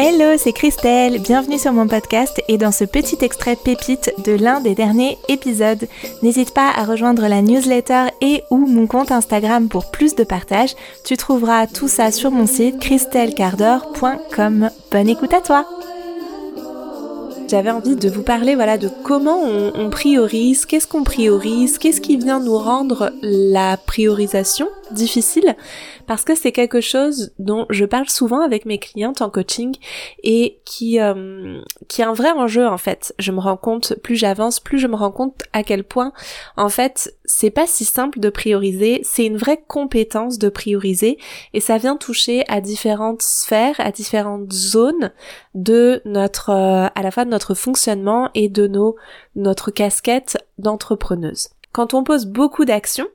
Hello, c'est Christelle, bienvenue sur mon podcast et dans ce petit extrait pépite de l'un des derniers épisodes. N'hésite pas à rejoindre la newsletter et ou mon compte Instagram pour plus de partage. Tu trouveras tout ça sur mon site christellecardor.com. Bonne écoute à toi j'avais envie de vous parler voilà de comment on, on priorise, qu'est-ce qu'on priorise, qu'est-ce qui vient nous rendre la priorisation difficile parce que c'est quelque chose dont je parle souvent avec mes clientes en coaching et qui euh, qui est un vrai enjeu en fait. Je me rends compte plus j'avance, plus je me rends compte à quel point en fait c'est pas si simple de prioriser, c'est une vraie compétence de prioriser et ça vient toucher à différentes sphères, à différentes zones de notre euh, à la fois de notre fonctionnement et de nos notre casquette d'entrepreneuse. Quand on pose beaucoup d'actions,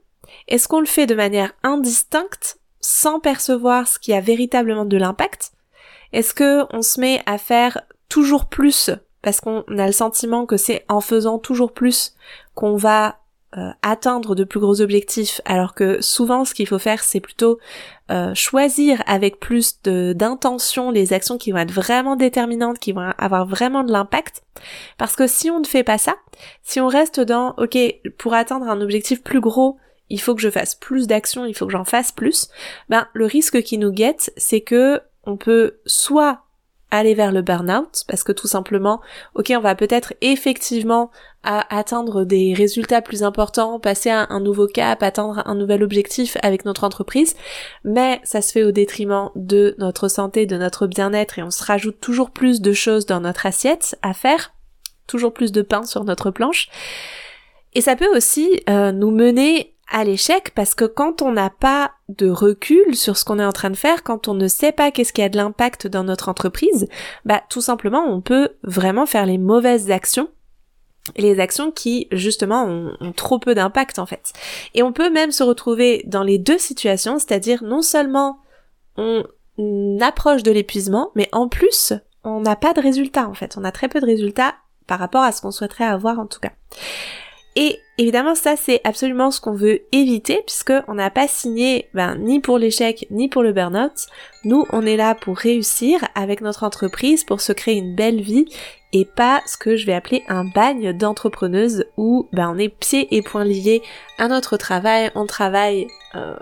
est-ce qu'on le fait de manière indistincte sans percevoir ce qui a véritablement de l'impact? Est-ce que on se met à faire toujours plus parce qu'on a le sentiment que c'est en faisant toujours plus qu'on va euh, atteindre de plus gros objectifs, alors que souvent ce qu'il faut faire c'est plutôt euh, choisir avec plus d'intention les actions qui vont être vraiment déterminantes, qui vont avoir vraiment de l'impact? Parce que si on ne fait pas ça, si on reste dans ok pour atteindre un objectif plus gros, il faut que je fasse plus d'actions, il faut que j'en fasse plus, ben le risque qui nous guette, c'est que on peut soit aller vers le burn-out parce que tout simplement, ok, on va peut-être effectivement atteindre des résultats plus importants, passer à un nouveau cap, atteindre un nouvel objectif avec notre entreprise, mais ça se fait au détriment de notre santé, de notre bien-être et on se rajoute toujours plus de choses dans notre assiette à faire, toujours plus de pain sur notre planche. Et ça peut aussi euh, nous mener à l'échec parce que quand on n'a pas de recul sur ce qu'on est en train de faire, quand on ne sait pas qu'est-ce qui a de l'impact dans notre entreprise, bah tout simplement on peut vraiment faire les mauvaises actions les actions qui justement ont, trop peu d'impact en fait. Et on peut même se retrouver dans les deux situations, c'est-à-dire non seulement on approche de l'épuisement, mais en plus on n'a pas de résultats en fait, on a très peu de résultats par rapport à ce qu'on souhaiterait avoir en tout cas. Et évidemment, ça c'est absolument ce qu'on veut éviter puisque on n'a pas signé ben, ni pour l'échec ni pour le burn-out. Nous, on est là pour réussir avec notre entreprise, pour se créer une belle vie et pas ce que je vais appeler un bagne d'entrepreneuse où ben, on est pieds et poings liés à notre travail, on travaille euh,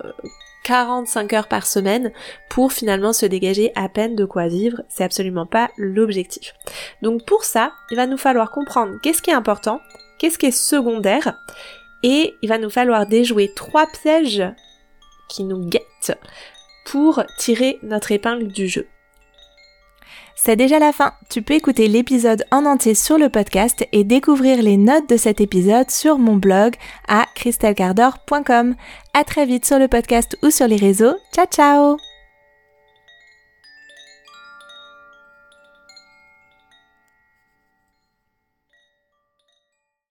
45 heures par semaine pour finalement se dégager à peine de quoi vivre, c'est absolument pas l'objectif. Donc pour ça, il va nous falloir comprendre qu'est-ce qui est important, qu'est-ce qui est secondaire, et il va nous falloir déjouer trois pièges qui nous guettent pour tirer notre épingle du jeu. C'est déjà la fin. Tu peux écouter l'épisode en entier sur le podcast et découvrir les notes de cet épisode sur mon blog à christelcardor.com. À très vite sur le podcast ou sur les réseaux. Ciao ciao